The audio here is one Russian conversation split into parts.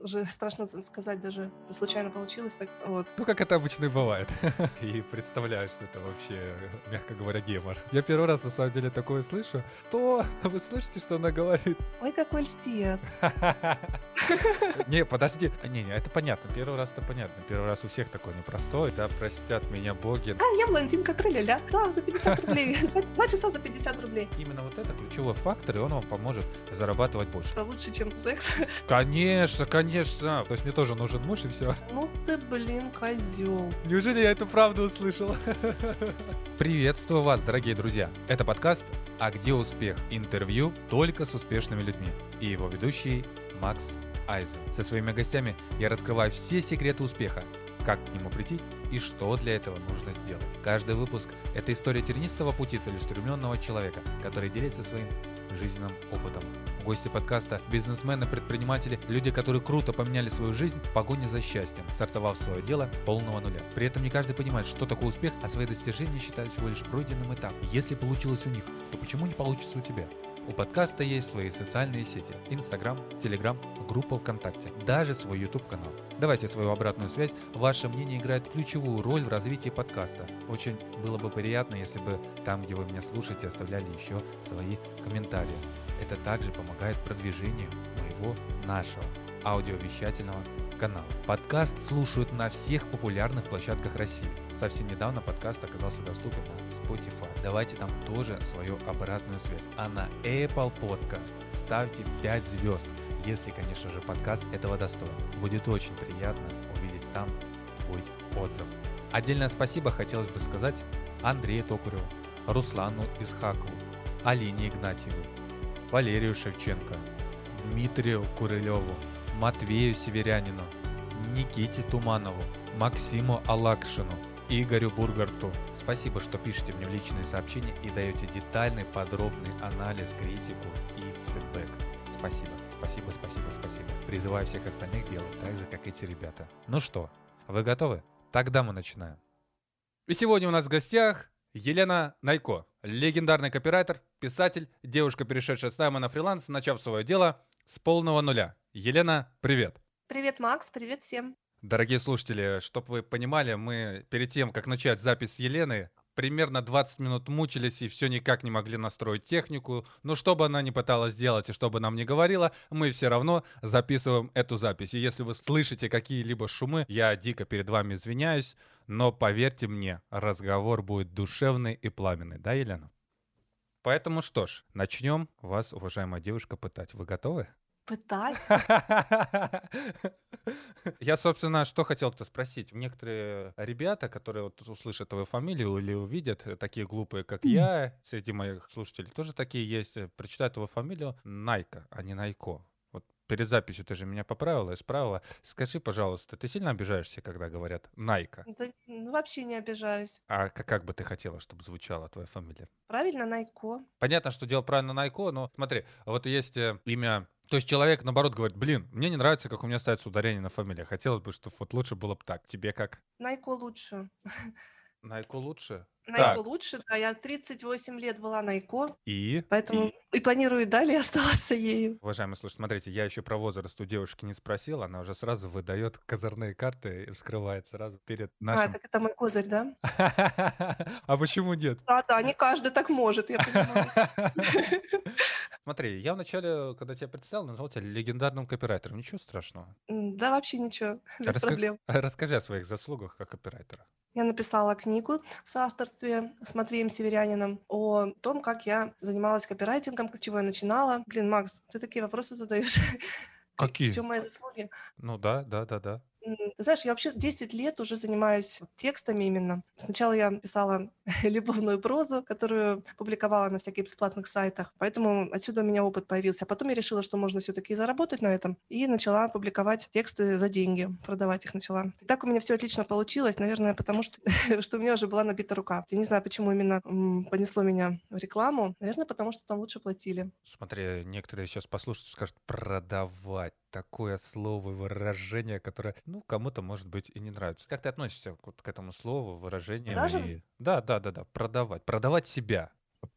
уже страшно сказать даже, это случайно получилось так вот. Ну, как это обычно и бывает. И представляю, что это вообще, мягко говоря, гемор. Я первый раз, на самом деле, такое слышу. То вы слышите, что она говорит? Ой, какой льстец. Не, подожди. Не, не, это понятно. Первый раз это понятно. Первый раз у всех такой непростой. Да, простят меня боги. А, я блондинка, тролля Да, за 50 рублей. Два часа за 50 рублей. Именно вот это ключевой фактор, и он вам поможет зарабатывать больше. Это лучше, чем секс. Конечно, конечно. То есть мне тоже нужен муж, и все. Ну ты, блин, козел. Неужели я эту правду услышал? Приветствую вас, дорогие друзья. Это подкаст «А где успех?» Интервью только с успешными людьми. И его ведущий Макс Айзен. Со своими гостями я раскрываю все секреты успеха, как к нему прийти и что для этого нужно сделать. Каждый выпуск – это история тернистого пути целеустремленного человека, который делится своим жизненным опытом. Гости подкаста – бизнесмены, предприниматели, люди, которые круто поменяли свою жизнь в погоне за счастьем, стартовав свое дело с полного нуля. При этом не каждый понимает, что такое успех, а свои достижения считают всего лишь пройденным этапом. Если получилось у них, то почему не получится у тебя? У подкаста есть свои социальные сети – Инстаграм, Телеграм, группа ВКонтакте, даже свой YouTube-канал. Давайте свою обратную связь. Ваше мнение играет ключевую роль в развитии подкаста. Очень было бы приятно, если бы там, где вы меня слушаете, оставляли еще свои комментарии. Это также помогает продвижению моего, нашего аудиовещательного канала. Подкаст слушают на всех популярных площадках России. Совсем недавно подкаст оказался доступен на Spotify. Давайте там тоже свою обратную связь. А на Apple Podcast ставьте 5 звезд, если, конечно же, подкаст этого достоин. Будет очень приятно увидеть там твой отзыв. Отдельное спасибо хотелось бы сказать Андрею Токареву, Руслану Исхакову, Алине Игнатьевой, Валерию Шевченко, Дмитрию Курылеву, Матвею Северянину, Никите Туманову, Максиму Алакшину, Игорю Бургарту. Спасибо, что пишете мне в личные сообщения и даете детальный, подробный анализ, критику и фидбэк. Спасибо, спасибо, спасибо, спасибо. Призываю всех остальных делать так же, как эти ребята. Ну что, вы готовы? Тогда мы начинаем. И сегодня у нас в гостях Елена Найко, легендарный копирайтер, писатель, девушка, перешедшая с найма на фриланс, начав свое дело с полного нуля. Елена, привет! Привет, Макс, привет всем. Дорогие слушатели, чтобы вы понимали, мы перед тем, как начать запись с Елены, примерно 20 минут мучились и все никак не могли настроить технику. Но что бы она ни пыталась сделать и что бы нам ни говорила, мы все равно записываем эту запись. И если вы слышите какие-либо шумы, я дико перед вами извиняюсь, но поверьте мне, разговор будет душевный и пламенный. Да, Елена? Поэтому что ж, начнем вас, уважаемая девушка, пытать. Вы готовы? Пытать? Я, собственно, что хотел-то спросить. Некоторые ребята, которые вот услышат твою фамилию или увидят, э, такие глупые, как я, среди моих слушателей тоже такие есть, э, прочитают твою фамилию Найка, а не Найко. Вот перед записью ты же меня поправила, исправила. Скажи, пожалуйста, ты сильно обижаешься, когда говорят Найка? Да, ну, вообще не обижаюсь. А как, как бы ты хотела, чтобы звучала твоя фамилия? Правильно, Найко. Понятно, что дело правильно Найко, но смотри, вот есть э, имя то есть человек, наоборот, говорит, блин, мне не нравится, как у меня ставится ударение на фамилии. Хотелось бы, чтобы вот лучше было бы так. Тебе как? Найко лучше. Найко лучше? Найко так. лучше, да. Я 38 лет была Найко. И? Поэтому и, и планирую далее оставаться ею. Уважаемые слушатели, смотрите, я еще про возраст у девушки не спросил. Она уже сразу выдает козырные карты и вскрывает сразу перед а, нашим... А, так это мой козырь, да? А почему нет? Да, да, не каждый так может, я понимаю. Смотри, я вначале, когда тебя представил, назвал тебя легендарным копирайтером. Ничего страшного. Да, вообще ничего, без проблем. Расскажи о своих заслугах как копирайтера. Я написала книгу в соавторстве с Матвеем Северянином о том, как я занималась копирайтингом, с чего я начинала. Блин, Макс, ты такие вопросы задаешь. Какие? В чем мои заслуги? Ну да, да, да, да. Знаешь, я вообще 10 лет уже занимаюсь текстами именно. Сначала я писала любовную прозу, которую публиковала на всяких бесплатных сайтах, поэтому отсюда у меня опыт появился. А потом я решила, что можно все-таки заработать на этом, и начала публиковать тексты за деньги, продавать их начала. И так у меня все отлично получилось, наверное, потому что, что у меня уже была набита рука. Я не знаю, почему именно понесло меня в рекламу. Наверное, потому что там лучше платили. Смотри, некоторые сейчас послушают и скажут продавать такое слово, выражение, которое, ну, кому-то, может быть, и не нравится. Как ты относишься вот к этому слову, выражению? Даже? И... Да, да, да, да, продавать. Продавать себя.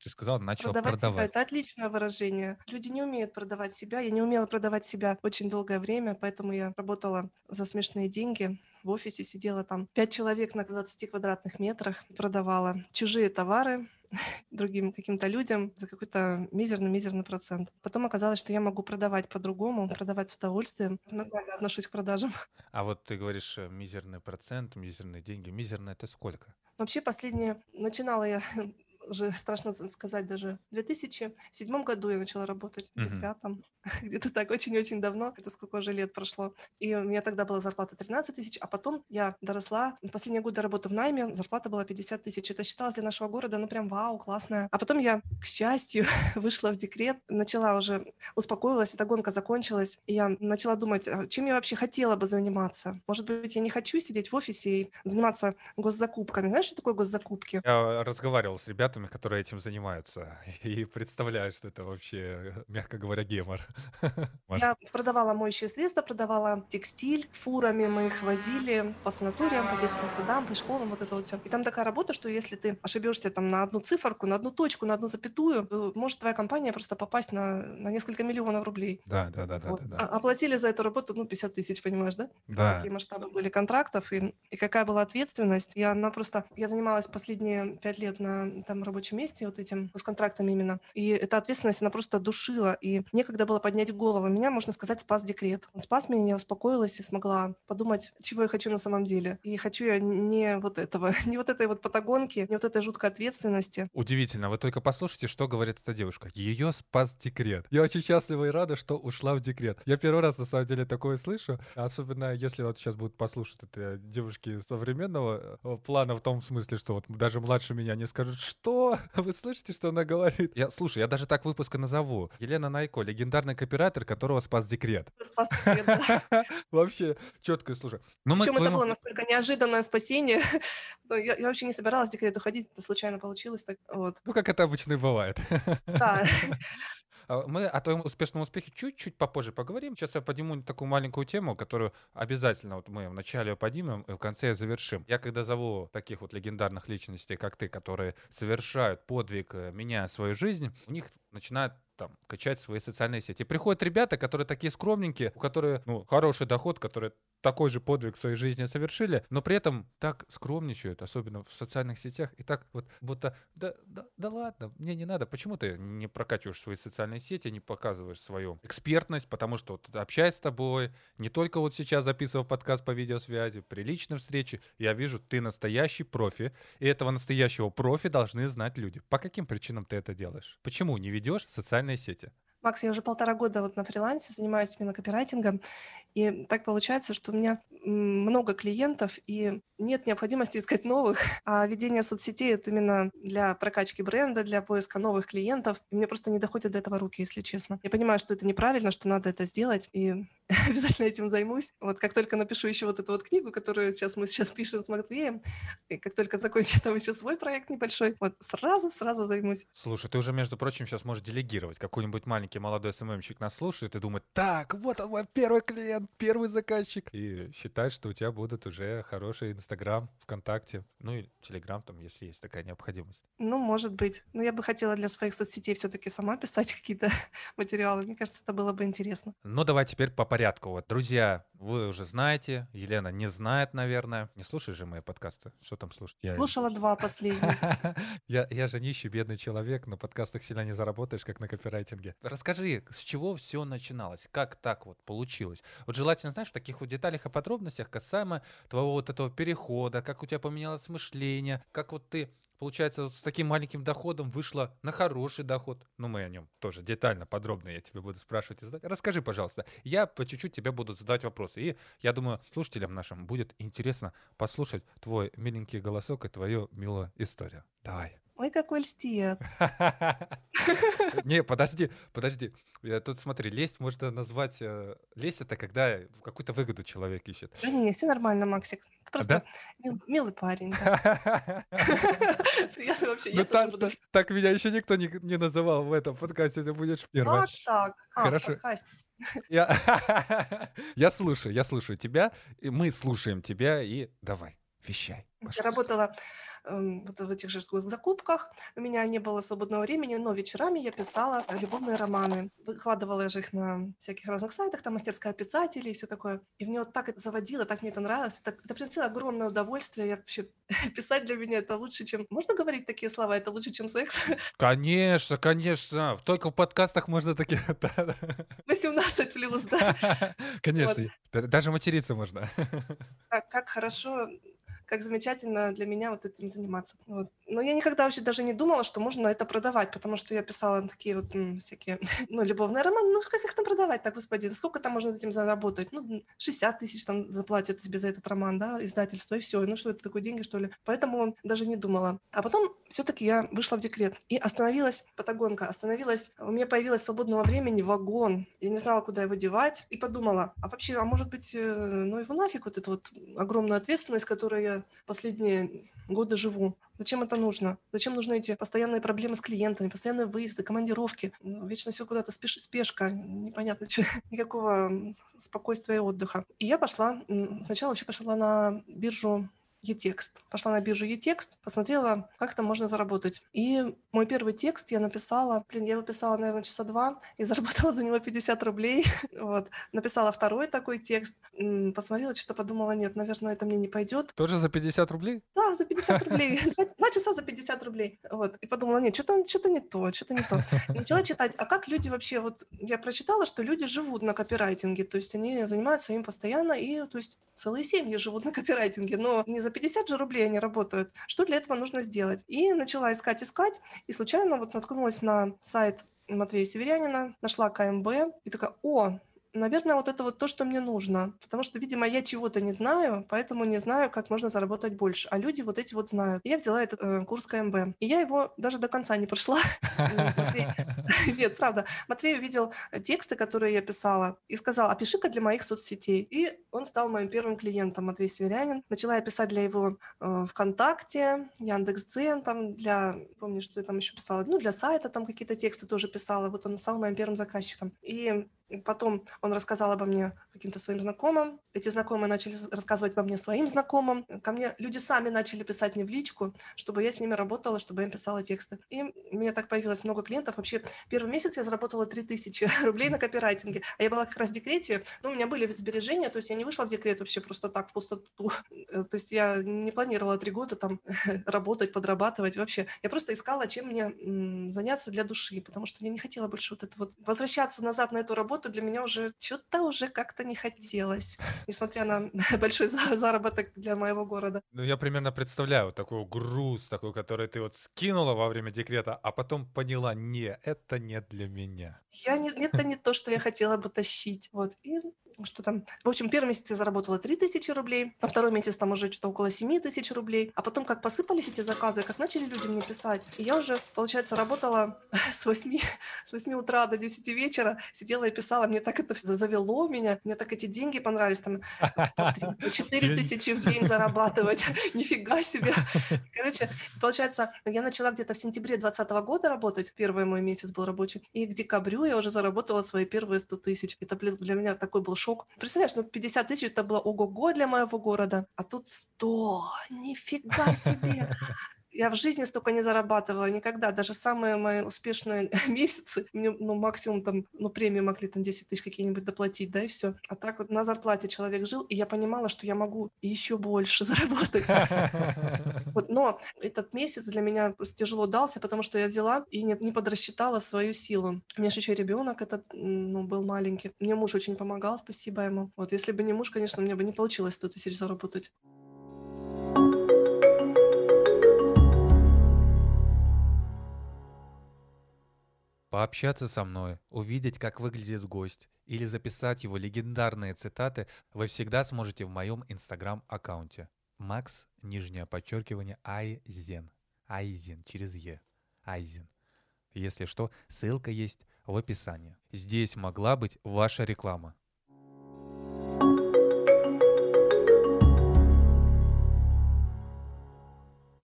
Ты сказал, начал Продавать себя- продавать. это отличное выражение. Люди не умеют продавать себя. Я не умела продавать себя очень долгое время, поэтому я работала за смешные деньги. В офисе сидела там 5 человек на 20 квадратных метрах, продавала чужие товары другим каким-то людям за какой-то мизерный-мизерный процент. Потом оказалось, что я могу продавать по-другому, продавать с удовольствием. Нормально отношусь к продажам. А вот ты говоришь э, мизерный процент, мизерные деньги. Мизерно это сколько? Вообще последнее начинала я уже страшно сказать даже. В 2007 году я начала работать, в пятом, где-то так, очень-очень давно. Это сколько уже лет прошло. И у меня тогда была зарплата 13 тысяч, а потом я доросла. Последние годы работы в найме, зарплата была 50 тысяч. Это считалось для нашего города, ну прям вау, классно. А потом я, к счастью, вышла в декрет, начала уже, успокоилась, эта гонка закончилась, и я начала думать, а чем я вообще хотела бы заниматься. Может быть, я не хочу сидеть в офисе и заниматься госзакупками. Знаешь, что такое госзакупки? Я разговаривал с ребятами, которые этим занимаются, и представляю, что это вообще, мягко говоря, гемор. Я продавала моющие средства, продавала текстиль, фурами мы их возили по санаториям, по детским садам, по школам, вот это вот все. И там такая работа, что если ты ошибешься там на одну циферку, на одну точку, на одну запятую, может твоя компания просто попасть на, на несколько миллионов рублей. Да, да, да, да, Вот. да, А- да. Оплатили за эту работу, ну, 50 тысяч, понимаешь, да? Да. Какие масштабы были контрактов и, и какая была ответственность. Я, она просто, я занималась последние пять лет на там рабочем месте вот этим, с контрактами именно. И эта ответственность, она просто душила. И некогда было поднять голову. Меня, можно сказать, спас декрет. Он спас меня, я успокоилась и смогла подумать, чего я хочу на самом деле. И хочу я не вот этого, не вот этой вот патагонки, не вот этой жуткой ответственности. Удивительно, вы только послушайте, что говорит эта девушка. Ее спас декрет. Я очень счастлива и рада, что ушла в декрет. Я первый раз, на самом деле, такое слышу. Особенно, если вот сейчас будут послушать это девушки современного э, плана, в том смысле, что вот даже младше меня не скажут, что? Вы слышите, что она говорит? Я, слушай, я даже так выпуска назову. Елена Найко, легендарный копирайтер, которого спас декрет. Спас декрет, да. Вообще четко, слушай. Ну, Причем это было настолько неожиданное спасение. Ну, Я, я вообще не собиралась в декрет уходить, это случайно получилось. Так, вот. Ну, как это обычно и бывает. Да, А, Мы о твоем успешном успехе чуть-чуть попозже поговорим. Сейчас я подниму такую маленькую тему, которую обязательно вот мы вначале поднимем и в конце завершим. Я когда зову таких вот легендарных личностей, как ты, которые совершают подвиг, э, меняя свою жизнь, у них начинают там качать свои социальные сети. Приходят ребята, которые такие скромненькие, у которых ну, хороший доход, которые такой же подвиг в своей жизни совершили, но при этом так скромничают, особенно в социальных сетях, и так вот будто, да, да, да ладно, мне не надо, почему ты не прокачиваешь свои социальные сети, не показываешь свою экспертность, потому что вот общаясь с тобой, не только вот сейчас записывав подкаст по видеосвязи, при личной встрече, я вижу, ты настоящий профи, и этого настоящего профи должны знать люди. По каким причинам ты это делаешь? Почему не ведешь социальные сети? Макс, я уже полтора года вот на фрилансе занимаюсь именно копирайтингом, и так получается, что у меня много клиентов, и нет необходимости искать новых, а ведение соцсетей — это именно для прокачки бренда, для поиска новых клиентов, и мне просто не доходят до этого руки, если честно. Я понимаю, что это неправильно, что надо это сделать, и обязательно этим займусь. Вот как только напишу еще вот эту вот книгу, которую сейчас мы сейчас пишем с Матвеем, и как только закончу там еще свой проект небольшой, вот сразу-сразу займусь. Слушай, ты уже, между прочим, сейчас можешь делегировать. Какой-нибудь маленький молодой СММщик нас слушает и думает, так, вот он мой первый клиент, первый заказчик. И считает, что у тебя будут уже хороший Инстаграм, ВКонтакте, ну и Телеграм там, если есть такая необходимость. Ну, может быть. Но я бы хотела для своих соцсетей все-таки сама писать какие-то материалы. Мне кажется, это было бы интересно. Ну, давай теперь по порядку. Вот, друзья, вы уже знаете, Елена не знает, наверное. Не слушаешь же мои подкасты? Что там слушать? Я- Слушала два последних. Я, я же нищий, бедный человек, на подкастах сильно не заработаешь, как на копирайтинге. Расскажи, с чего все начиналось? Как так вот получилось? Вот желательно, знаешь, в таких вот деталях и подробностях касаемо твоего вот этого перехода, как у тебя поменялось мышление, как вот ты Получается, вот с таким маленьким доходом вышла на хороший доход. Ну, мы о нем тоже детально, подробно я тебе буду спрашивать и задать. Расскажи, пожалуйста. Я по чуть-чуть тебе буду задавать вопросы. И я думаю, слушателям нашим будет интересно послушать твой миленький голосок и твою милую историю. Давай. Ой, какой льстец. Не, подожди, подожди. Я Тут смотри, лесть можно назвать... э, Лесть это когда какую-то выгоду человек ищет. Да не, не, все нормально, Максик. Ты просто мил- милый парень. Приятно вообще. Ну так, так- так меня еще никто не, называл в этом подкасте, ты будешь так? А, в Хорошо. Я, я слушаю, я слушаю тебя, мы слушаем тебя, и давай, вещай. Я работала вот в этих же закупках. У меня не было свободного времени, но вечерами я писала любовные романы. Выкладывала же их на всяких разных сайтах, там мастерская писателей и все такое. И в нее так это заводило, так мне это нравилось. Это, это приносило огромное удовольствие. Я вообще писать для меня это лучше, чем... Можно говорить такие слова? Это лучше, чем секс? Конечно, конечно. Только в подкастах можно такие... 18 плюс, да. Конечно. Даже материться можно. Как, как хорошо как замечательно для меня вот этим заниматься. Вот. Но я никогда вообще даже не думала, что можно это продавать, потому что я писала такие вот м, всякие, ну, любовные романы, ну, как их там продавать так, господин, сколько там можно этим заработать? Ну, 60 тысяч там заплатят тебе за этот роман, да, издательство, и все. Ну, что это такое, деньги, что ли? Поэтому даже не думала. А потом все-таки я вышла в декрет и остановилась, патагонка, остановилась, у меня появилось свободного времени вагон, я не знала, куда его девать, и подумала, а вообще, а может быть, э, ну, его нафиг, вот эту вот огромную ответственность, которую я последние годы живу. Зачем это нужно? Зачем нужны эти постоянные проблемы с клиентами, постоянные выезды, командировки? Ну, вечно все куда-то спеш, спешка, непонятно, что, никакого спокойствия и отдыха. И я пошла, сначала вообще пошла на биржу e-текст. Пошла на биржу e-текст, посмотрела, как там можно заработать. И мой первый текст я написала, блин, я его писала, наверное, часа два, и заработала за него 50 рублей. вот. Написала второй такой текст, посмотрела, что-то подумала, нет, наверное, это мне не пойдет. Тоже за 50 рублей? Да, за 50 рублей. Два часа за 50 рублей. Вот. И подумала, нет, что-то что не то, что-то не то. И начала читать, а как люди вообще, вот я прочитала, что люди живут на копирайтинге, то есть они занимаются им постоянно, и то есть целые семьи живут на копирайтинге, но не за 50 же рублей они работают. Что для этого нужно сделать? И начала искать, искать, и случайно вот наткнулась на сайт Матвея Северянина, нашла КМБ и такая, о, Наверное, вот это вот то, что мне нужно. Потому что, видимо, я чего-то не знаю, поэтому не знаю, как можно заработать больше. А люди вот эти вот знают. Я взяла этот э, курс КМБ. И я его даже до конца не прошла. Нет, правда. Матвей увидел тексты, которые я писала, и сказал, опиши-ка для моих соцсетей. И он стал моим первым клиентом, Матвей Северянин. Начала я писать для его э, ВКонтакте, Яндекс.Дзен, там для, помню, что я там еще писала, ну, для сайта там какие-то тексты тоже писала. Вот он стал моим первым заказчиком. И Потом он рассказал обо мне каким-то своим знакомым. Эти знакомые начали рассказывать обо мне своим знакомым. Ко мне люди сами начали писать мне в личку, чтобы я с ними работала, чтобы я им писала тексты. И у меня так появилось много клиентов. Вообще, первый месяц я заработала 3000 рублей на копирайтинге. А я была как раз в декрете. Ну, у меня были сбережения, то есть я не вышла в декрет вообще просто так, в пустоту. Э, то есть я не планировала три года там работать, подрабатывать вообще. Я просто искала, чем мне заняться для души, потому что я не хотела больше вот это вот возвращаться назад на эту работу, работу для меня уже что-то уже как-то не хотелось, несмотря на большой заработок для моего города. Ну, я примерно представляю вот такой груз, такой, который ты вот скинула во время декрета, а потом поняла, не, это не для меня. Я не, это не то, что я хотела бы тащить. Вот. И что там, в общем, первый месяц я заработала 3 тысячи рублей, а второй месяц там уже что-то около 7 тысяч рублей, а потом как посыпались эти заказы, как начали люди мне писать, и я уже, получается, работала с 8, с 8 утра до 10 вечера, сидела и писала, мне так это все завело меня, мне так эти деньги понравились, там по 4 тысячи в день зарабатывать, нифига себе. Короче, получается, я начала где-то в сентябре 2020 года работать, первый мой месяц был рабочий, и к декабрю я уже заработала свои первые 100 тысяч. Это для меня такой был шок. Представляешь, ну 50 тысяч это было ого-го для моего города, а тут 100, нифига себе. Я в жизни столько не зарабатывала никогда. Даже самые мои успешные месяцы, мне ну, максимум там, ну, премии могли там 10 тысяч какие-нибудь доплатить, да, и все. А так вот на зарплате человек жил, и я понимала, что я могу еще больше заработать. Но этот месяц для меня тяжело дался, потому что я взяла и не, не подрасчитала свою силу. У меня же еще ребенок этот, ну, был маленький. Мне муж очень помогал, спасибо ему. Вот, если бы не муж, конечно, мне бы не получилось 100 тысяч заработать. Пообщаться со мной, увидеть, как выглядит гость, или записать его легендарные цитаты вы всегда сможете в моем инстаграм-аккаунте. Макс, нижнее подчеркивание, Айзен. Айзен, через Е. Айзен. Если что, ссылка есть в описании. Здесь могла быть ваша реклама.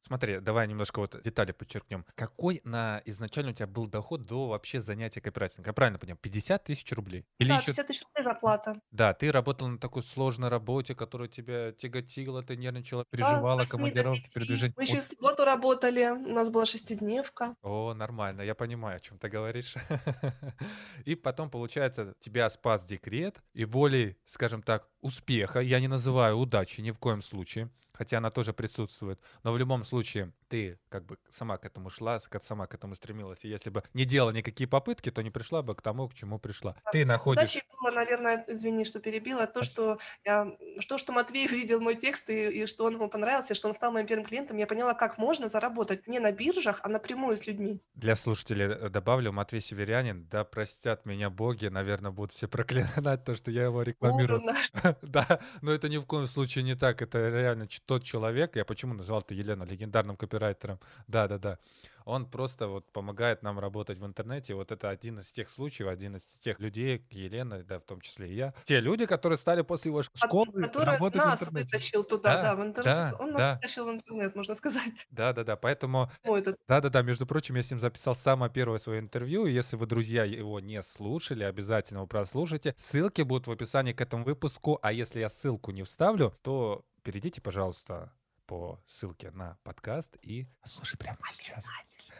Смотри, давай немножко вот детали подчеркнем. Какой на изначально у тебя был доход до вообще занятия копирайтингом? Я правильно понял, 50 тысяч рублей? Или да, еще... 50 тысяч рублей зарплата. Да, ты работал на такой сложной работе, которая тебя тяготила, ты нервничала, переживала, да, командировки, передвижения. Мы еще в субботу работали, у нас была шестидневка. О, нормально, я понимаю, о чем ты говоришь. И потом, получается, тебя спас декрет, и волей, скажем так, успеха, я не называю удачи ни в коем случае, хотя она тоже присутствует. Но в любом случае ты как бы сама к этому шла, сама к этому стремилась. И если бы не делала никакие попытки, то не пришла бы к тому, к чему пришла. А ты находишь... Удачей было, наверное, извини, что перебила, то, что, я, то, что Матвей увидел мой текст, и, и что он ему понравился, и что он стал моим первым клиентом, я поняла, как можно заработать не на биржах, а напрямую с людьми. Для слушателей э, добавлю, Матвей Северянин, да простят меня боги, наверное, будут все проклинать то, что я его рекламирую. Да, но это ни в коем случае не так. Это реально тот человек, я почему назвал это Елену легендарным копирайтером. Да, да, да. Он просто вот помогает нам работать в интернете. Вот это один из тех случаев, один из тех людей, Елена, да, в том числе и я. Те люди, которые стали после его школы Который работать нас в интернете. вытащил туда, да, да в интернет. Да, Он нас да. вытащил в интернет, можно сказать. Да, да, да. Поэтому, да, да, да. Между прочим, я с ним записал самое первое свое интервью. И если вы, друзья, его не слушали, обязательно его прослушайте. Ссылки будут в описании к этому выпуску. А если я ссылку не вставлю, то перейдите, пожалуйста, по ссылке на подкаст и слушай прямо сейчас.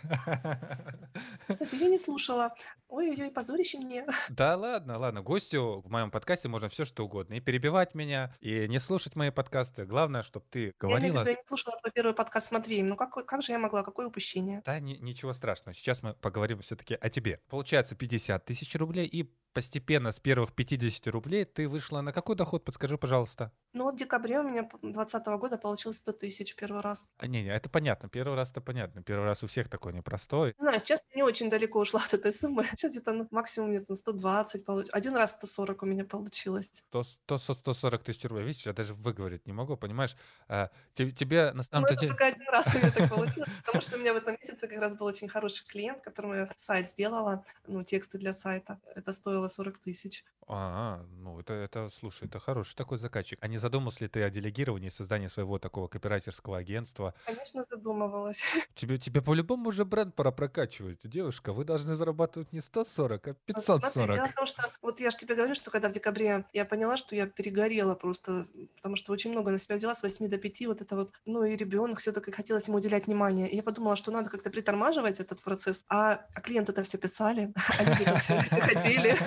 Кстати, я не слушала. Ой-ой-ой, позорище мне. Да ладно, ладно. Гостю в моем подкасте можно все что угодно. И перебивать меня, и не слушать мои подкасты. Главное, чтобы ты говорила... Я, виду, я не слушала твой первый подкаст с Матвеем. Ну как, как же я могла? Какое упущение? Да, ни, ничего страшного. Сейчас мы поговорим все-таки о тебе. Получается 50 тысяч рублей и постепенно с первых 50 рублей ты вышла на какой доход? Подскажи, пожалуйста. Ну, вот в декабре у меня 2020 года получилось 100 тысяч первый раз. А, не, не, это понятно. Первый раз это понятно. Первый раз у всех такой непростой. Не знаю, сейчас не очень далеко ушла от этой суммы. Сейчас где-то ну, максимум мне там 120 получилось. Один раз 140 у меня получилось. 100, 100, 140 тысяч рублей. Видишь, я даже выговорить не могу, понимаешь? А, тебе, на самом ну, деле... только один раз у меня так получилось, потому что у меня в этом месяце как раз был очень хороший клиент, которому я сайт сделала, ну, тексты для сайта. Это стоило 40 тысяч. А, ну это, это, слушай, это хороший такой заказчик. А не задумался ли ты о делегировании, создании своего такого копирайтерского агентства? Конечно, задумывалась. Тебе, тебе по-любому уже бренд пора прокачивать. Девушка, вы должны зарабатывать не 140, а 540. Смотри, дело в том, что вот я же тебе говорю, что когда в декабре я поняла, что я перегорела просто, потому что очень много на себя взяла с 8 до 5, вот это вот, ну и ребенок, все-таки хотелось ему уделять внимание. И я подумала, что надо как-то притормаживать этот процесс. А, а клиенты это все писали, а люди все приходили.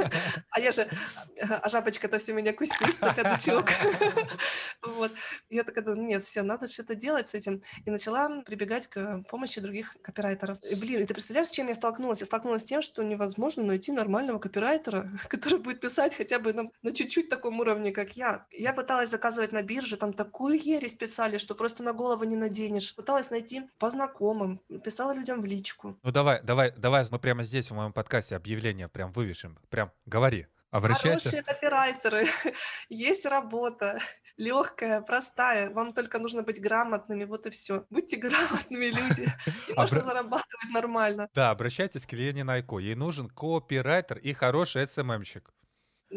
А я же а жабочка-то все меня кустит, кадычок. вот. Я такая, нет, все, надо что-то делать с этим. И начала прибегать к помощи других копирайтеров. И, блин, и ты представляешь, с чем я столкнулась? Я столкнулась с тем, что невозможно найти нормального копирайтера, который будет писать хотя бы на, на чуть-чуть таком уровне, как я. Я пыталась заказывать на бирже, там такую ересь писали, что просто на голову не наденешь. Пыталась найти по знакомым, писала людям в личку. Ну давай, давай, давай мы прямо здесь в моем подкасте объявление прям вывешим. Прям говори. Обращайся. Хорошие копирайтеры, есть работа, легкая, простая. Вам только нужно быть грамотными, вот и все. Будьте грамотными люди, и можно зарабатывать нормально. Да, обращайтесь к Лене Найко. Ей нужен копирайтер и хороший СММщик.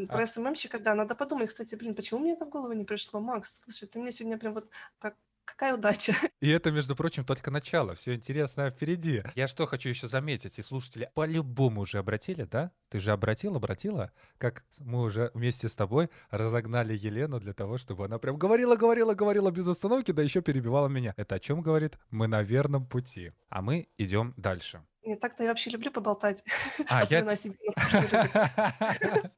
Про а... СММщика, да, надо подумать. Кстати, блин, почему мне это в голову не пришло, Макс? Слушай, ты мне сегодня прям вот как Какая удача. И это, между прочим, только начало. Все интересное впереди. Я что хочу еще заметить, и слушатели по-любому уже обратили, да? Ты же обратил, обратила? Как мы уже вместе с тобой разогнали Елену для того, чтобы она прям говорила, говорила, говорила без остановки, да еще перебивала меня. Это о чем говорит? Мы на верном пути. А мы идем дальше. Нет, так-то я вообще люблю поболтать. А, Особенно я... о себе.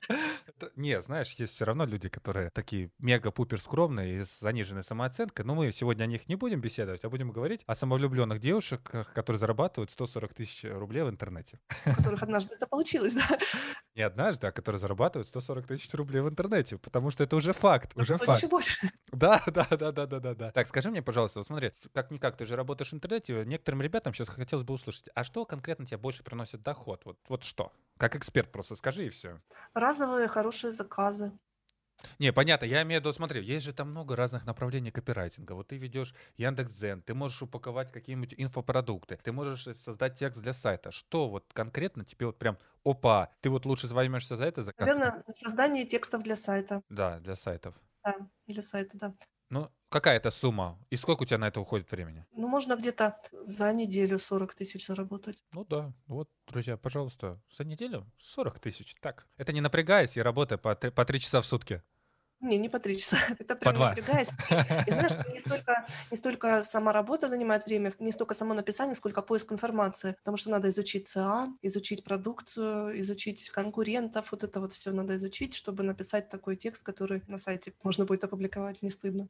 Не, знаешь, есть все равно люди, которые такие мега-пупер скромные и с заниженной самооценкой. Но мы сегодня о них не будем беседовать, а будем говорить о самовлюбленных девушках, которые зарабатывают 140 тысяч рублей в интернете. У которых однажды это получилось, да? Не однажды, а которые зарабатывают 140 тысяч рублей в интернете, потому что это уже факт, уже факт. больше. Да, да, да, да, да, да, да. Так, скажи мне, пожалуйста, вот смотри, как-никак, ты же работаешь в интернете, некоторым ребятам сейчас хотелось бы услышать, а что конкретно тебе больше приносит доход? Вот, вот что? Как эксперт просто скажи и все. Разовые хорошие заказы. Не, понятно, я имею в виду, смотри, есть же там много разных направлений копирайтинга. Вот ты ведешь Яндекс.Дзен, ты можешь упаковать какие-нибудь инфопродукты, ты можешь создать текст для сайта. Что вот конкретно тебе вот прям, опа, ты вот лучше возьмешься за это? За Наверное, создание текстов для сайта. Да, для сайтов. Да, для сайта, да. Ну, какая это сумма? И сколько у тебя на это уходит времени? Ну, можно где-то за неделю 40 тысяч заработать. Ну да, вот, друзья, пожалуйста, за неделю 40 тысяч. Так, это не напрягаясь и работая по, по 3 часа в сутки. Не, не по три часа. Это прям напрягаясь. И знаешь, не столько, не столько сама работа занимает время, не столько само написание, сколько поиск информации. Потому что надо изучить ЦА, изучить продукцию, изучить конкурентов. Вот это вот все надо изучить, чтобы написать такой текст, который на сайте можно будет опубликовать, не стыдно.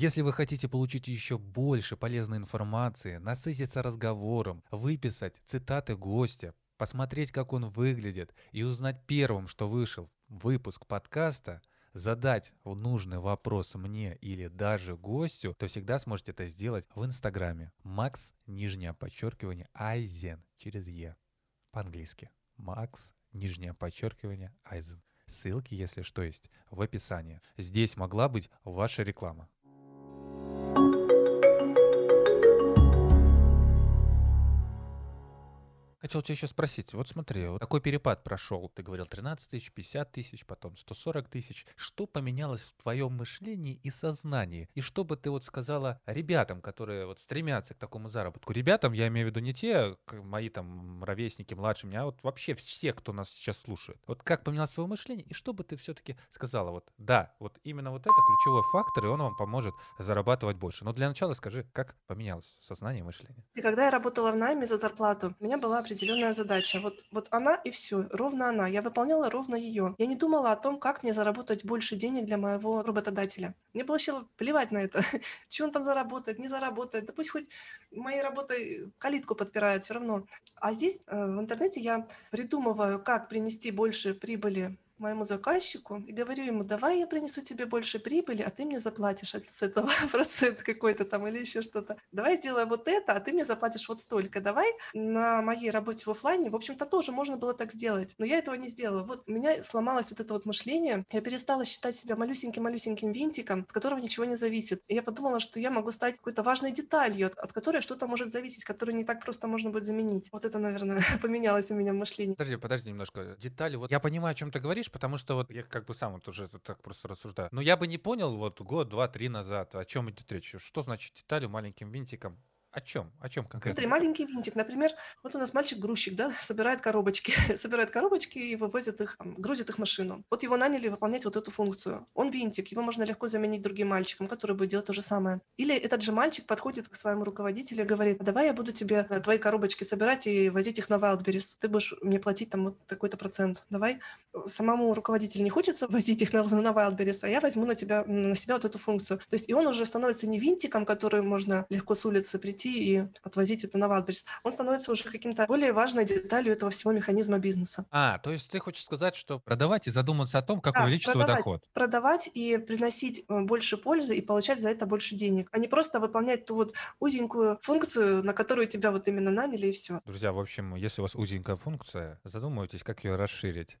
Если вы хотите получить еще больше полезной информации, насытиться разговором, выписать цитаты гостя, посмотреть, как он выглядит и узнать первым, что вышел выпуск подкаста, задать нужный вопрос мне или даже гостю, то всегда сможете это сделать в Инстаграме. Макс, нижнее подчеркивание, Айзен через Е. По-английски. Макс, нижнее подчеркивание, Айзен. Ссылки, если что, есть в описании. Здесь могла быть ваша реклама. Хотел тебя еще спросить, вот смотри, вот такой перепад прошел, ты говорил 13 тысяч, 50 тысяч, потом 140 тысяч. Что поменялось в твоем мышлении и сознании? И что бы ты вот сказала ребятам, которые вот стремятся к такому заработку? Ребятам, я имею в виду не те, мои там ровесники, младшие меня, а вот вообще все, кто нас сейчас слушает. Вот как поменялось твое мышление, и что бы ты все-таки сказала? Вот да, вот именно вот это ключевой фактор, и он вам поможет зарабатывать больше. Но для начала скажи, как поменялось сознание и мышление? Когда я работала в найме за зарплату, у меня была определенная задача. Вот, вот она и все, ровно она. Я выполняла ровно ее. Я не думала о том, как мне заработать больше денег для моего работодателя. Мне было вообще плевать на это. Че он там заработает, не заработает. Да пусть хоть моей работой калитку подпирает все равно. А здесь э, в интернете я придумываю, как принести больше прибыли моему заказчику и говорю ему, давай я принесу тебе больше прибыли, а ты мне заплатишь от- с этого процент какой-то там или еще что-то. Давай сделаем вот это, а ты мне заплатишь вот столько. Давай на моей работе в оффлайне, в общем-то, тоже можно было так сделать, но я этого не сделала. Вот у меня сломалось вот это вот мышление, я перестала считать себя малюсеньким-малюсеньким винтиком, от которого ничего не зависит. И я подумала, что я могу стать какой-то важной деталью, от, от которой что-то может зависеть, которую не так просто можно будет заменить. Вот это, наверное, поменялось у меня в мышлении. Подожди, подожди немножко. Детали. Вот я понимаю, о чем ты говоришь, потому что вот я как бы сам вот уже это так просто рассуждаю. Но я бы не понял вот год, два, три назад, о чем идет речь. Что значит детали маленьким винтиком? О чем? О чем конкретно? Смотри, маленький винтик, например, вот у нас мальчик-грузчик, да, собирает коробочки, собирает коробочки и вывозит их, грузит их в машину. Вот его наняли выполнять вот эту функцию. Он винтик, его можно легко заменить другим мальчиком, который будет делать то же самое. Или этот же мальчик подходит к своему руководителю и говорит, давай я буду тебе э, твои коробочки собирать и возить их на Wildberries. Ты будешь мне платить там вот такой-то процент. Давай. Самому руководителю не хочется возить их на, на Wildberries, а я возьму на, тебя, на себя вот эту функцию. То есть и он уже становится не винтиком, который можно легко с улицы прийти и отвозить это на Wildberries. Он становится уже каким-то более важной деталью этого всего механизма бизнеса. А, то есть ты хочешь сказать, что продавать и задуматься о том, как Да, увеличить свой доход. Продавать и приносить э, больше пользы и получать за это больше денег, а не просто выполнять ту вот узенькую функцию, на которую тебя вот именно наняли и все. Друзья, в общем, если у вас узенькая функция, задумывайтесь, как ее расширить.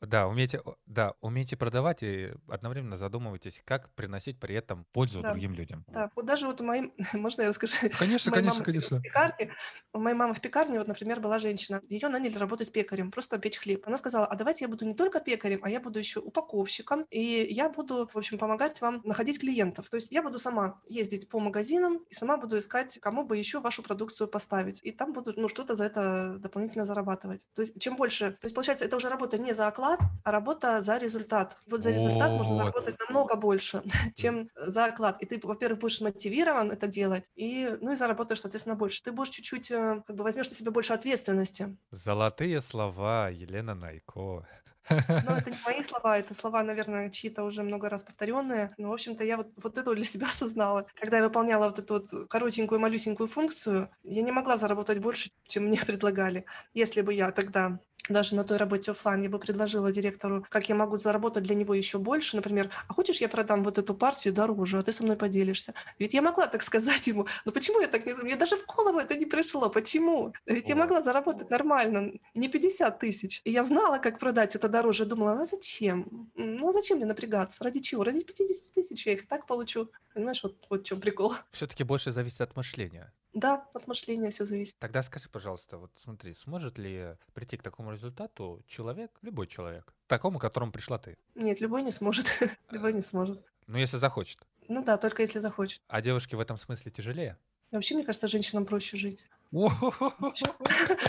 Да, умейте, да, умейте продавать и одновременно задумывайтесь, как приносить при этом пользу Да. другим людям. Да, вот даже вот у моей, можно я расскажу? Конечно, У моей конечно, мамы конечно. В пекарне, у моей мамы в пекарне, вот, например, была женщина. Ее наняли работать пекарем, просто печь хлеб. Она сказала, а давайте я буду не только пекарем, а я буду еще упаковщиком, и я буду, в общем, помогать вам находить клиентов. То есть я буду сама ездить по магазинам и сама буду искать, кому бы еще вашу продукцию поставить. И там буду, ну, что-то за это дополнительно зарабатывать. То есть чем больше... То есть, получается, это уже работа не за оклад, а работа за результат. Вот за результат можно Вот. заработать намного больше, чем за оклад. И ты, во-первых, будешь мотивирован это делать, и, ну и заработаешь, соответственно, больше. Ты будешь чуть-чуть, э, как бы возьмешь на себя больше ответственности. Золотые слова Елена Найко. Но это не мои слова, это слова, наверное, чьи-то уже много раз повторенные. Но, в общем-то, я вот, вот это для себя осознала. Когда я выполняла вот эту вот коротенькую, малюсенькую функцию, я не могла заработать больше, чем мне предлагали. Если бы я тогда даже на той работе оффлайн я бы предложила директору, как я могу заработать для него еще больше, например, а хочешь я продам вот эту партию дороже, а ты со мной поделишься? Ведь я могла так сказать ему, но почему я так не... Мне даже в голову это не пришло, почему? Ведь я могла заработать нормально, не 50 тысяч. И я знала, как продать это дороже, думала, ну зачем? Ну зачем мне напрягаться? Ради чего? Ради 50 тысяч я их так получу. Понимаешь, вот, вот в чем прикол. Все-таки больше зависит от мышления. Да, от мышления все зависит. Тогда скажи, пожалуйста, вот смотри, сможет ли прийти к такому результату человек, любой человек, такому, к которому пришла ты? Нет, любой не сможет. любой не сможет. Ну, если захочет. Ну да, только если захочет. А девушке в этом смысле тяжелее? Вообще, мне кажется, женщинам проще жить.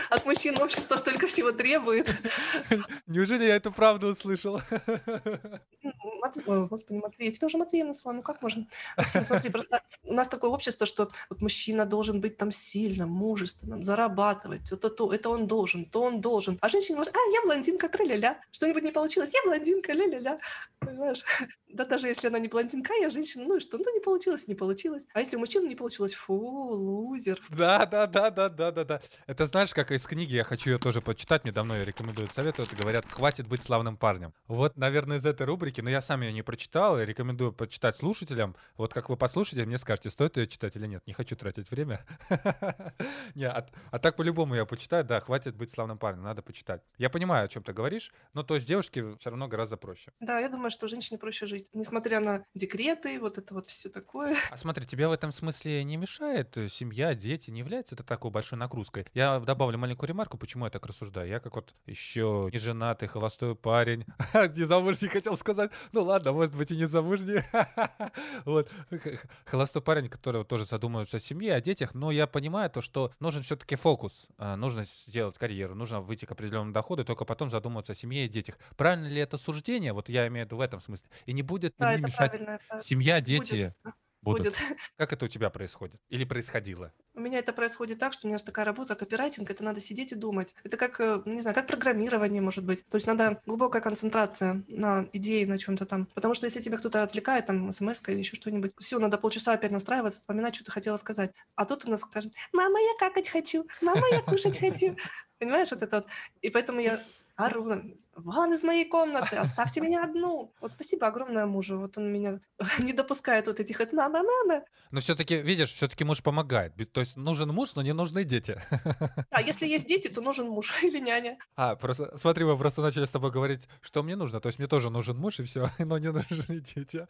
От мужчин общество столько всего требует. Неужели я эту правду услышал? Ой, господи, Матвей, я тебя уже Матвеем назвала, ну как можно? Максим, смотри, просто у нас такое общество, что вот мужчина должен быть там сильным, мужественным, зарабатывать, это, то, это он должен, то он должен. А женщина может, а, я блондинка, тра-ля-ля. Что-нибудь не получилось, я блондинка, ля-ля-ля. Понимаешь? Да даже если она не блондинка, я женщина, ну и что? Ну не получилось, не получилось. А если у мужчины не получилось, фу, лузер. Да, да, да, да, да, да, да. Это знаешь, как из книги, я хочу ее тоже почитать, мне давно ее рекомендуют, советуют, говорят, хватит быть славным парнем. Вот, наверное, из этой рубрики, но я сам ее не прочитал, и рекомендую почитать слушателям. Вот как вы послушаете, мне скажете, стоит ее читать или нет. Не хочу тратить время. Не, а, так по-любому я почитаю, да, хватит быть славным парнем, надо почитать. Я понимаю, о чем ты говоришь, но то есть девушке все равно гораздо проще. Да, я думаю, что женщине проще жить, несмотря на декреты, вот это вот все такое. А смотри, тебе в этом смысле не мешает э, семья, дети, не является это такой большой нагрузкой? Я добавлю маленькую ремарку, почему я так рассуждаю. Я как вот еще не женатый, холостой парень, не замужний хотел сказать, ну ладно, может быть и не замужний. вот. Холостой парень, который тоже задумывается о семье, о детях, но я понимаю то, что нужен все-таки фокус. А, нужно сделать карьеру, нужно выйти к определенному доходу, и только потом задумываться о семье и детях. Правильно ли это суждение? Вот я имею в виду в этом смысле. И не будет да, мешать семья, дети? Будет будут. Будет. Как это у тебя происходит? Или происходило? У меня это происходит так, что у меня же такая работа, копирайтинг, это надо сидеть и думать. Это как, э, не знаю, как программирование, может быть. То есть надо глубокая концентрация на идее, на чем-то там. Потому что если тебя кто-то отвлекает, там, смс или еще что-нибудь, все, надо полчаса опять настраиваться, вспоминать, что ты хотела сказать. А тут у нас скажет, мама, я какать хочу, мама, я кушать хочу. Понимаешь, вот это вот. И поэтому я ору, вон из моей комнаты, оставьте меня одну. Вот спасибо огромное мужу, вот он меня не допускает вот этих вот мама, мама. Но все-таки, видишь, все-таки муж помогает. То есть нужен муж, но не нужны дети. А если есть дети, то нужен муж или няня. А, просто смотри, мы просто начали с тобой говорить, что мне нужно. То есть мне тоже нужен муж и все, но не нужны дети.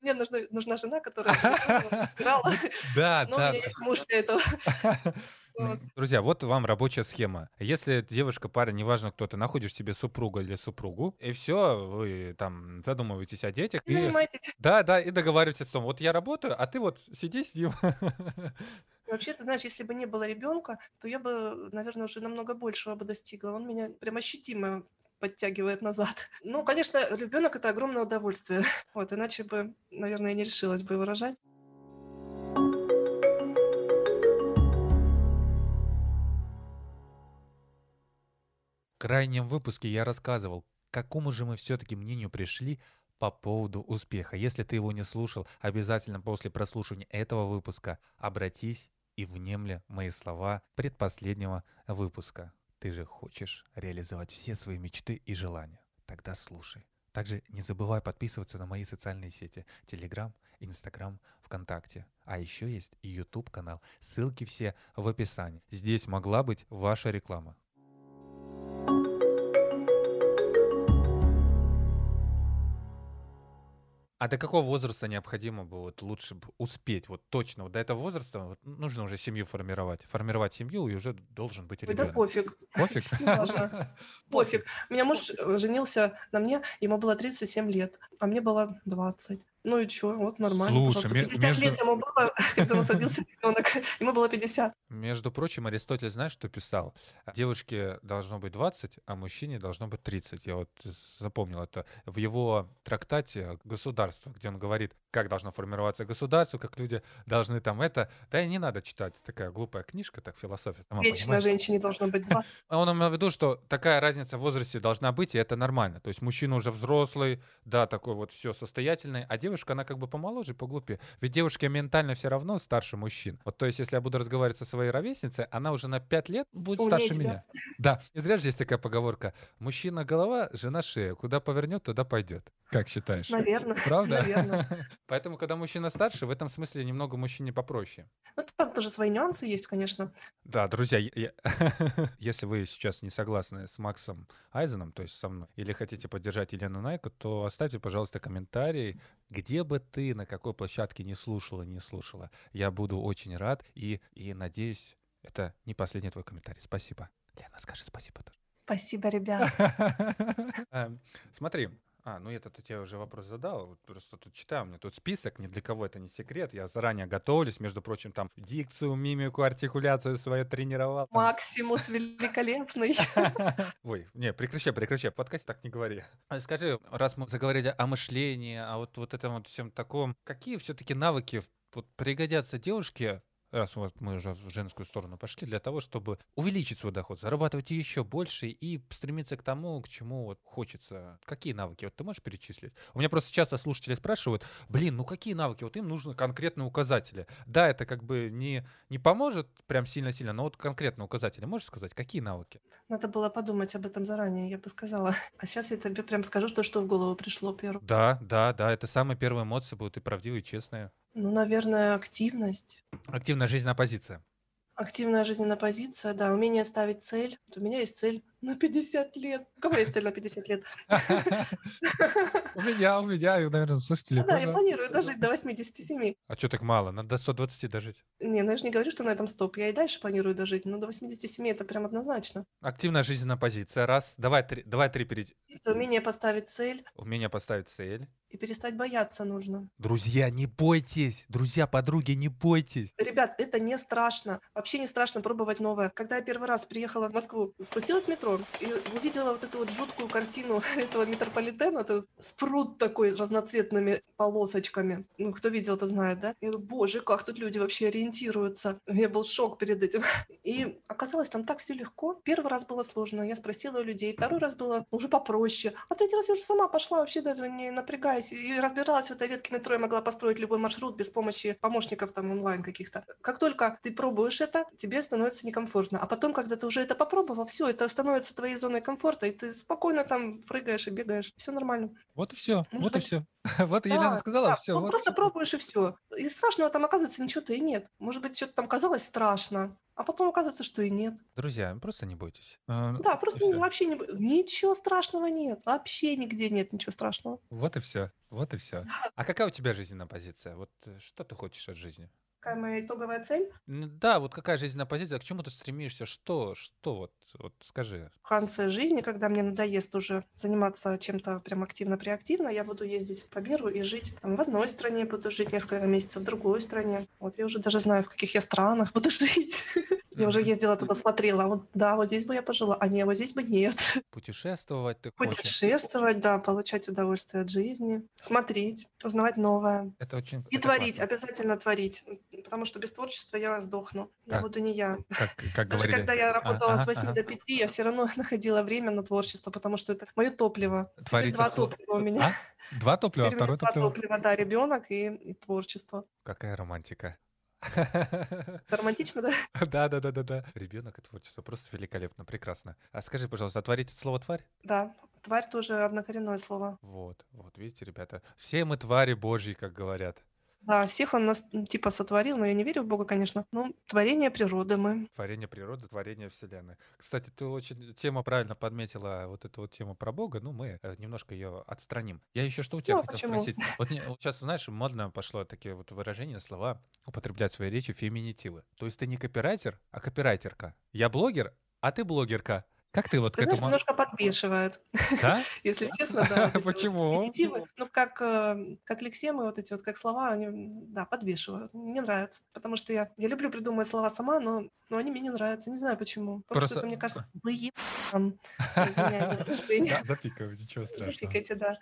Мне нужна, нужна жена, которая играла. Да, но да. у меня есть муж для этого. Друзья, вот вам рабочая схема. Если девушка, парень, неважно кто ты, находишь себе супруга или супругу, и все, вы там задумываетесь о детях. И занимаетесь. Да, да, и договариваетесь о том, вот я работаю, а ты вот сиди с ним. Вообще, ты знаешь, если бы не было ребенка, то я бы, наверное, уже намного большего бы достигла. Он меня прям ощутимо подтягивает назад. Ну, конечно, ребенок это огромное удовольствие. Вот, иначе бы, наверное, я не решилась бы его рожать. Крайнем выпуске я рассказывал, к какому же мы все-таки мнению пришли по поводу успеха. Если ты его не слушал, обязательно после прослушивания этого выпуска обратись и внемля мои слова предпоследнего выпуска. Ты же хочешь реализовать все свои мечты и желания. Тогда слушай. Также не забывай подписываться на мои социальные сети. Телеграм, Инстаграм, ВКонтакте. А еще есть YouTube канал. Ссылки все в описании. Здесь могла быть ваша реклама. А до какого возраста необходимо было вот лучше бы успеть? Вот точно, вот до этого возраста вот, нужно уже семью формировать. Формировать семью, и уже должен быть ребенок. Да пофиг. Пофиг? Пофиг. У меня муж э, женился на мне, ему было 37 лет, а мне было 20. Ну и что, вот нормально. Слушай, 50 между... лет ему было, когда у нас родился ребенок, ему было 50. Между прочим, Аристотель, знаешь, что писал? Девушке должно быть 20, а мужчине должно быть 30. Я вот запомнил это в его трактате «Государство», где он говорит, как должно формироваться государство, как люди должны там это. Да и не надо читать, такая глупая книжка, так философия. Сама Вечно понимаешь. женщине должно быть два. Он имел в виду, что такая разница в возрасте должна быть, и это нормально. То есть мужчина уже взрослый, да, такой вот все состоятельный, а девушка, она как бы помоложе, поглупее. Ведь девушке ментально все равно старше мужчин. Вот то есть, если я буду разговаривать со своей ровесницей, она уже на 5 лет будет Умнее старше тебя. меня. Да. Не зря же есть такая поговорка. Мужчина голова, жена шея. Куда повернет, туда пойдет. Как считаешь? Наверное. Правда? Наверное. Поэтому, когда мужчина старше, в этом смысле немного мужчине попроще. Ну, там тоже свои нюансы есть, конечно. Да, друзья, я- если вы сейчас не согласны с Максом Айзеном, то есть со мной, или хотите поддержать Елену Найко, то оставьте, пожалуйста, комментарий, где бы ты, на какой площадке не слушала, не слушала. Я буду очень рад и, и надеюсь, это не последний твой комментарий. Спасибо. Лена, скажи спасибо тоже. Спасибо, ребят. Эм, Смотри, а, ну этот я тебе уже вопрос задал, вот просто тут читаю, у меня тут список, ни для кого это не секрет, я заранее готовлюсь, между прочим, там дикцию, мимику, артикуляцию свою тренировал. там. Максимус великолепный. Ой, не, прекращай, прекращай, подкаст так не говори. А Скажи, раз мы заговорили о мышлении, о вот, вот этом вот всем таком, какие все-таки навыки вот, пригодятся девушке, раз вот мы уже в женскую сторону пошли, для того, чтобы увеличить свой доход, зарабатывать еще больше и стремиться к тому, к чему вот хочется. Какие навыки? Вот ты можешь перечислить? У меня просто часто слушатели спрашивают, блин, ну какие навыки? Вот им нужны конкретные указатели. Да, это как бы не, не поможет прям сильно-сильно, но вот конкретно указатели. Можешь сказать, какие навыки? Надо было подумать об этом заранее, я бы сказала. А сейчас я тебе прям скажу то, что в голову пришло первым. Да, да, да, это самые первые эмоции будут и правдивые, и честные. Ну, наверное, активность. Активная жизненная позиция. Активная жизненная позиция, да, умение ставить цель. Вот у меня есть цель на 50 лет. У кого есть цель на 50 лет? У меня, у меня, и, наверное, слушатели Да, я планирую дожить до 87. А что так мало? Надо до 120 дожить. Не, ну я же не говорю, что на этом стоп. Я и дальше планирую дожить, но до 87 это прям однозначно. Активная жизненная позиция. Раз. Давай три, давай три. Есть Умение поставить цель Умение поставить цель. и перестать бояться нужно. Друзья, не бойтесь. Друзья, подруги, не бойтесь. Ребят, это не страшно. Вообще не страшно пробовать новое. Когда я первый раз приехала в Москву, спустилась в метро и увидела вот эту вот жуткую картину этого метрополитена, это спрут такой разноцветными полосочками. Ну, кто видел, тот знает, да? Я думаю, боже, как тут люди вообще ориентируются. У меня был шок перед этим. И оказалось, там так все легко. Первый раз было сложно, я спросила у людей. Второй раз было уже попроще. А третий раз я уже сама пошла, вообще даже не напрягаясь. И разбиралась в этой ветке метро, я могла построить любой маршрут без помощи помощников там онлайн каких-то. Как только ты пробуешь это, тебе становится некомфортно. А потом, когда ты уже это попробовал, все, это становится твоей зоной комфорта, и ты спокойно там прыгаешь и бегаешь. Все нормально. Вот и все. Может Вот и все. Вот Да, Елена сказала, да, все. ну, Вот просто всё. пробуешь и все. И страшного там оказывается ничего-то и нет. Может быть, что-то там казалось страшно, а потом оказывается, что и нет. Друзья, просто не бойтесь. А, Да, просто ну, вообще не... бо- ничего страшного нет. Вообще нигде нет ничего страшного. Вот и все. Вот и все. А какая у тебя жизненная позиция? Вот э, что ты хочешь от жизни? Какая моя итоговая цель? Да, вот какая жизненная позиция, к чему ты стремишься, что, что вот, вот скажи. В конце жизни, когда мне надоест уже заниматься чем-то прям активно-преактивно, я буду ездить по миру и жить там, в одной стране, буду жить несколько месяцев в другой стране. Вот я уже даже знаю, в каких я странах буду жить. Я уже ездила туда, смотрела. Вот да, вот здесь бы я пожила, а не, вот здесь бы нет. Путешествовать ты хочешь? Путешествовать, да, получать удовольствие от жизни, смотреть, узнавать новое. Это очень И это творить, классно. обязательно творить. Потому что без творчества я сдохну. Я Так. буду не я. Как, как Даже говорили. когда я А, работала ага, с 8 ага. до 5, я все равно находила время на творчество, потому что это мое топливо. Творить два топлива у меня. А? Два топлива, а Теперь меня второе два топливо. топлива, да, ребенок и, и творчество. Какая романтика. Романтично, да? Да, да, да, да, да. Ребенок и творчество просто великолепно, прекрасно. А скажи, пожалуйста, а творить это слово тварь? Да. Тварь тоже однокоренное слово. Вот, вот, видите, ребята, все мы твари божьи, как говорят. Да, всех он нас типа сотворил, но я не верю в Бога, конечно. Ну, творение природы мы. Творение природы, творение вселенной. Кстати, ты очень тема правильно подметила вот эту вот тему про Бога. Ну, мы э, немножко ее отстраним. Я еще что у тебя Ну, хотел почему? спросить. Вот сейчас, знаешь, модно пошло такие вот выражения, слова употреблять в своей речи феминитивы. То есть ты не копирайтер, а копирайтерка. Я блогер, а ты блогерка. Как ты вот Ты к знаешь, этому... немножко подбешивает, Да? если честно, да. вот эти вот Почему? Ну, как, э, как лексемы, вот эти вот, как слова, они, да, подбешивают. Мне нравится. Потому что я, я люблю придумывать слова сама, но, но они мне не нравятся. Не знаю почему. Потому Просто- что это, мне кажется, выебан. Извиняюсь за выражение. Да, запикаю, ничего страшного. Запикайте, да.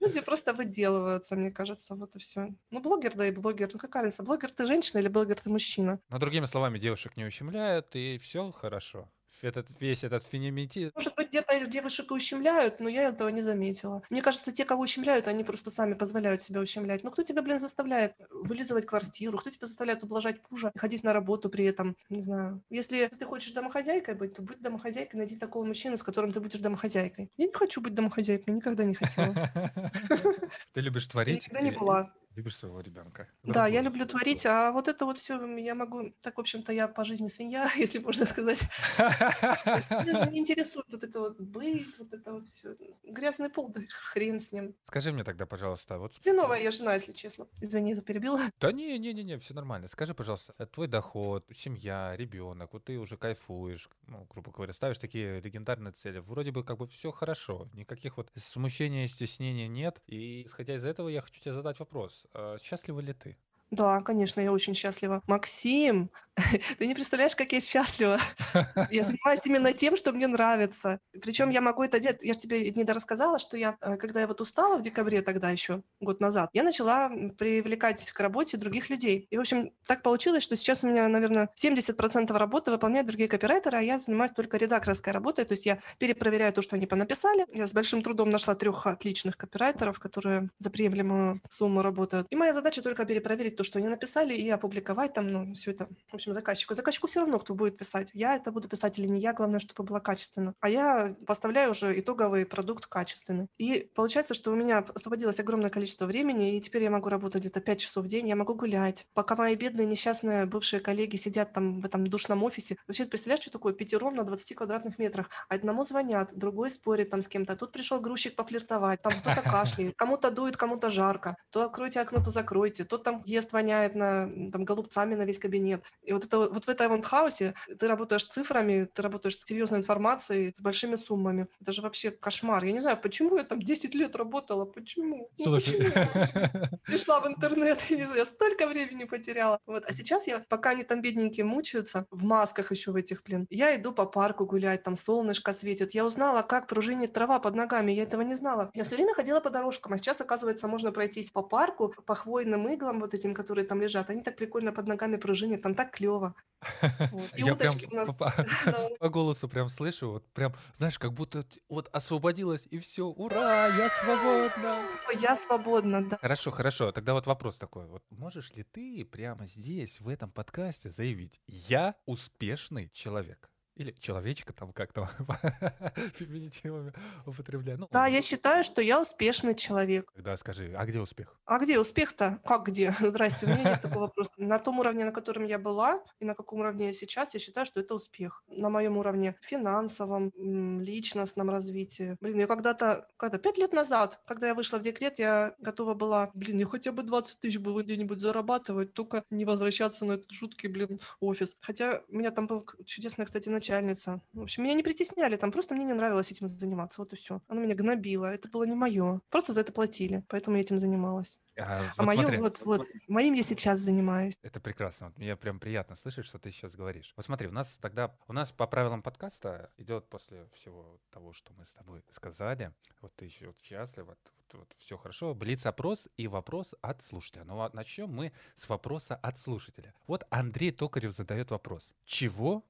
Люди просто выделываются, мне кажется, вот и все. Ну, блогер, да и блогер. Ну, какая разница, блогер ты женщина или блогер ты мужчина? Но другими словами, девушек не ущемляют, и все хорошо. Этот весь этот феминитив. Может быть, где-то девушек и ущемляют, но я этого не заметила. Мне кажется, те, кого ущемляют, они просто сами позволяют себя ущемлять. Ну, кто тебя, блин, заставляет вылизывать квартиру? Кто тебя заставляет ублажать мужа и ходить на работу при этом? Не знаю. Если ты хочешь домохозяйкой быть, то будь домохозяйкой, найди такого мужчину, с которым ты будешь домохозяйкой. Я не хочу быть домохозяйкой, никогда не хотела. Ты любишь творить? Никогда не была. Любишь своего ребенка? Да, я люблю творить, а вот это вот все я могу... Так, в общем-то, я по жизни свинья, если можно сказать. Меня не интересует вот это вот быт, вот это вот все. Грязный пол, да хрен с ним. Скажи мне тогда, пожалуйста, вот... Хреновая я жена, если честно. Извини, за перебила. Да не, не, не, не, все нормально. Скажи, пожалуйста, э, твой доход, семья, ребенок, вот ты уже кайфуешь, ну, грубо говоря, ставишь такие легендарные цели. Вроде бы как бы все хорошо, никаких вот смущения, стеснения нет. И исходя из этого, я хочу тебе задать вопрос. А счастлива ли ты? Да, конечно, я очень счастлива. Максим, ты не представляешь, как я счастлива. Я занимаюсь именно тем, что мне нравится. Причем я могу это делать. Я же тебе не рассказала, что я, э, когда я вот устала в декабре тогда еще, год назад, я начала привлекать к работе других людей. И, в общем, так получилось, что сейчас у меня, наверное, 70% работы выполняют другие копирайтеры, а я занимаюсь только редакторской работой. То есть я перепроверяю то, что они понаписали. Я с большим трудом нашла трех отличных копирайтеров, которые за приемлемую сумму работают. И моя задача только перепроверить то, что они написали, и опубликовать там, ну, все это, в общем, заказчику. Заказчику все равно, кто будет писать. Я это буду писать или не я, главное, чтобы было качественно. А я поставляю уже итоговый продукт качественный. И получается, что у меня освободилось огромное количество времени, и теперь я могу работать где-то 5 часов в день, я могу гулять. Пока мои бедные, несчастные бывшие коллеги сидят там в этом душном офисе. Вообще, представляешь, что такое пятером на 20 квадратных метрах? Одному звонят, другой спорит там с кем-то. Тут пришел грузчик пофлиртовать, там кто-то кашляет, кому-то дует, кому-то жарко. То откройте окно, то закройте. Тот там ест воняет на, там, голубцами на весь кабинет. И вот, это, вот в этом хаосе ты работаешь с цифрами, ты работаешь с серьезной информацией, с большими суммами. Это же вообще кошмар. Я не знаю, почему я там 10 лет работала, почему? Ну, почему? Пришла в интернет, и не знаю, я столько времени потеряла. Вот. А сейчас я, пока они там бедненькие мучаются, в масках еще в этих, блин, я иду по парку гулять, там солнышко светит. Я узнала, как пружинит трава под ногами, я этого не знала. Я все время ходила по дорожкам, а сейчас, оказывается, можно пройтись по парку, по хвойным иглам вот этим, которые там лежат. Они так прикольно под ногами пружинят, там так клево. И Я прям у нас... по, по голосу прям слышу, вот прям, знаешь, как будто вот освободилась и все, ура, я свободна. Я свободна, да. Хорошо, хорошо. Тогда вот вопрос такой. Вот можешь ли ты прямо здесь, в этом подкасте заявить, я успешный человек? Или человечка там как-то феминитивами употребляю. Ну, да, я считаю, что я успешный человек. Да, скажи, а где успех? А где успех-то? Как где? Здрасте, у меня нет такого вопроса. На том уровне, на котором я была, и на каком уровне я сейчас, я считаю, что это успех. На моем уровне финансовом, личностном развитии. Блин, я когда-то, когда, пять лет назад, когда я вышла в декрет, я готова была, блин, я хотя бы 20 тысяч бы где-нибудь зарабатывать, только не возвращаться на этот жуткий, блин, офис. Хотя у меня там был чудесный, кстати, начальник начальница. В общем, меня не притесняли, там просто мне не нравилось этим заниматься, вот и все. Она меня гнобила, это было не мое. Просто за это платили, поэтому я этим занималась. А, а вот мое, вот, вот, моим я сейчас занимаюсь. Это прекрасно. Вот мне прям приятно слышать, что ты сейчас говоришь. Вот смотри, у нас тогда, у нас по правилам подкаста идет после всего того, что мы с тобой сказали, вот ты еще вот счастлив, вот, вот, вот все хорошо, блиц-опрос и вопрос от слушателя. Ну, а начнем мы с вопроса от слушателя. Вот Андрей Токарев задает вопрос. Чего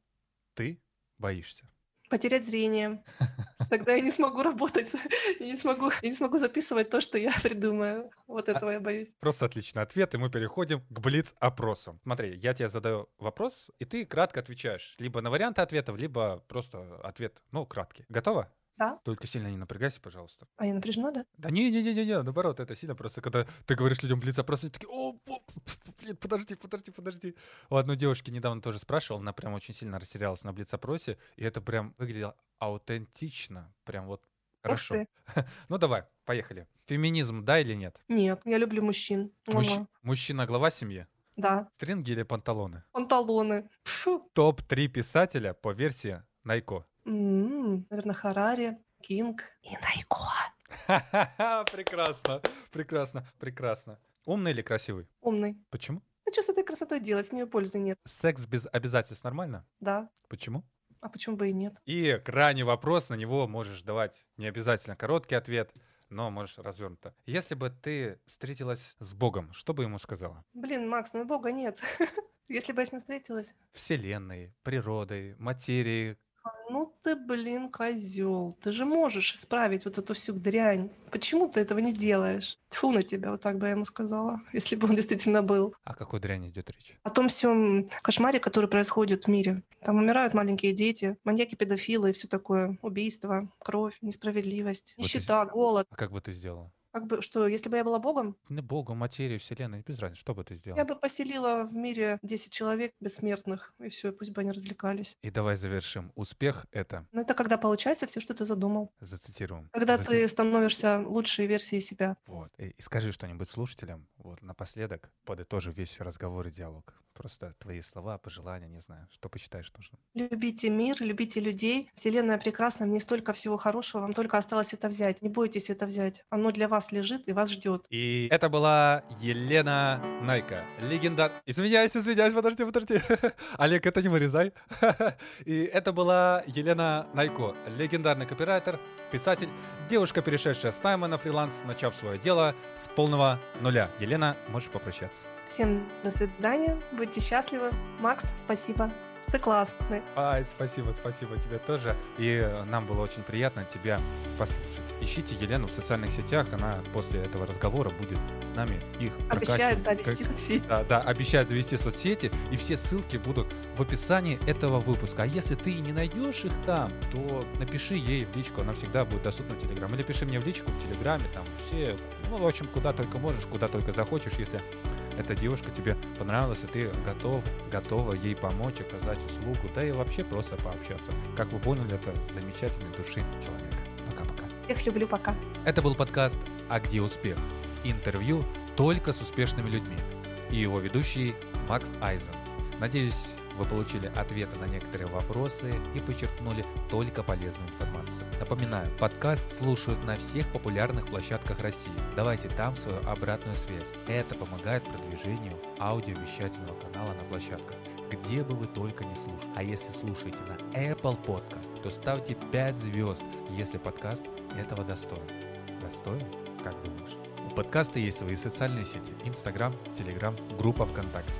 ты боишься? Потерять зрение. Тогда я не смогу работать, я не смогу, я не смогу записывать то, что я придумаю. Вот этого я боюсь. Просто отличный ответ, и мы переходим к блиц-опросу. Смотри, я тебе задаю вопрос, и ты кратко отвечаешь. Либо на варианты ответов, либо просто ответ, ну, краткий. Готова? Да. Только сильно не напрягайся, пожалуйста. А я напряжена, да? Да не-не-не-не, наоборот, это сильно просто, когда ты говоришь людям блиц опрос, они такие, о, блин, подожди, подожди, подожди. У одной девушки недавно тоже спрашивал, она прям очень сильно растерялась на блиц-опросе, и это прям выглядело аутентично, прям вот хорошо. ну давай, поехали. Феминизм, да или нет? Нет, я люблю мужчин. Мужч... Мужчина глава семьи? Да. Стринги или панталоны? Панталоны. Топ-3 писателя по версии Найко. М, наверно, Харари, Кинг и Найко. Прекрасно, прекрасно, прекрасно. Умный или красивый? Умный. Почему? Ну что с этой красотой делать? С нее пользы нет. Секс без обязательств нормально? Да. Почему? А почему бы и нет? И крайний вопрос, на него можешь давать не обязательно короткий ответ, но можешь развернуто. Если бы ты встретилась с Богом, что бы ему сказала? Блин, Макс, ну Бога нет. Если бы я с ним встретилась. Вселенной, природой, материей, Ну ты, блин, козел. Ты же можешь исправить вот эту всю дрянь. Почему ты этого не делаешь? Тьфу на тебя, вот так бы я ему сказала, если бы он действительно был. О какой дряни идет речь? О том всем кошмаре, который происходит в мире. Там умирают маленькие дети, маньяки, педофилы и все такое. Убийство, кровь, несправедливость, Вот нищета, голод. А как бы ты сделал? Как бы, что, если бы я была богом, Не Богом, материю, вселенной, без разницы, что бы ты сделал? я бы поселила в мире 10 человек бессмертных, и все, пусть бы они развлекались. И давай завершим. Успех — это, Но это когда получается все, что ты задумал. зацитируем. Когда Заci- ты становишься лучшей версией себя. Вот. И, и скажи что-нибудь слушателям, вот напоследок, подытожи весь разговор и диалог. Просто твои слова, пожелания, не знаю, что посчитаешь нужным. Любите мир, любите людей. Вселенная прекрасна, в ней столько всего хорошего, вам только осталось это взять. Не бойтесь это взять. Оно для вас лежит и вас ждет. И это была Елена Найка, легендар... Извиняюсь, извиняюсь, подожди, подожди. Олег, это не вырезай. И это была Елена Найко, легендарный копирайтер, писатель, девушка, перешедшая с найма на фриланс, начав свое дело с полного нуля. Елена, можешь попрощаться. Всем до свидания, будьте счастливы. Макс, спасибо. Ты классный. Ай, спасибо, спасибо тебе тоже. И э, нам было очень приятно тебя послушать. Ищите Елену в социальных сетях, она после этого разговора будет с нами их Обещают, да, прокачивать. вести соцсети. Да, да, обещают завести соцсети, и все ссылки будут в описании этого выпуска. А если ты не найдешь их там, то напиши ей в личку, она всегда будет доступна в Телеграм. Или пиши мне в личку в Телеграме, там все, ну, в общем, куда только можешь, куда только захочешь, если эта девушка тебе понравилась, и ты готов, готова ей помочь, оказать услугу, да и вообще просто пообщаться. Как вы поняли, это замечательный души человек. Пока-пока. Всех люблю, пока. Это был подкаст «А где успех?» Интервью только с успешными людьми. И его ведущий Макс Айзен. Надеюсь, вы получили ответы на некоторые вопросы и подчеркнули только полезную информацию. Напоминаю, подкаст слушают на всех популярных площадках России. Давайте там свою обратную связь. Это помогает продвижению аудиовещательного канала на площадках где бы вы только не слушали. А если слушаете на Apple Podcast, то ставьте 5 звезд, если подкаст этого достоин. Достоин? Как думаешь? У подкаста есть свои социальные сети. Инстаграм, Телеграм, группа ВКонтакте.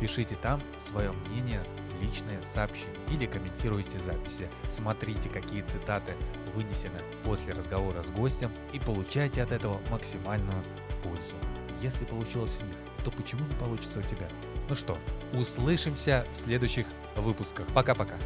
Пишите там свое мнение, личное сообщение или комментируйте записи. Смотрите, какие цитаты вынесены после разговора с гостем и получайте от этого максимальную пользу. Если получилось у них, то почему не получится у тебя? Ну что, услышимся в следующих выпусках. Пока-пока.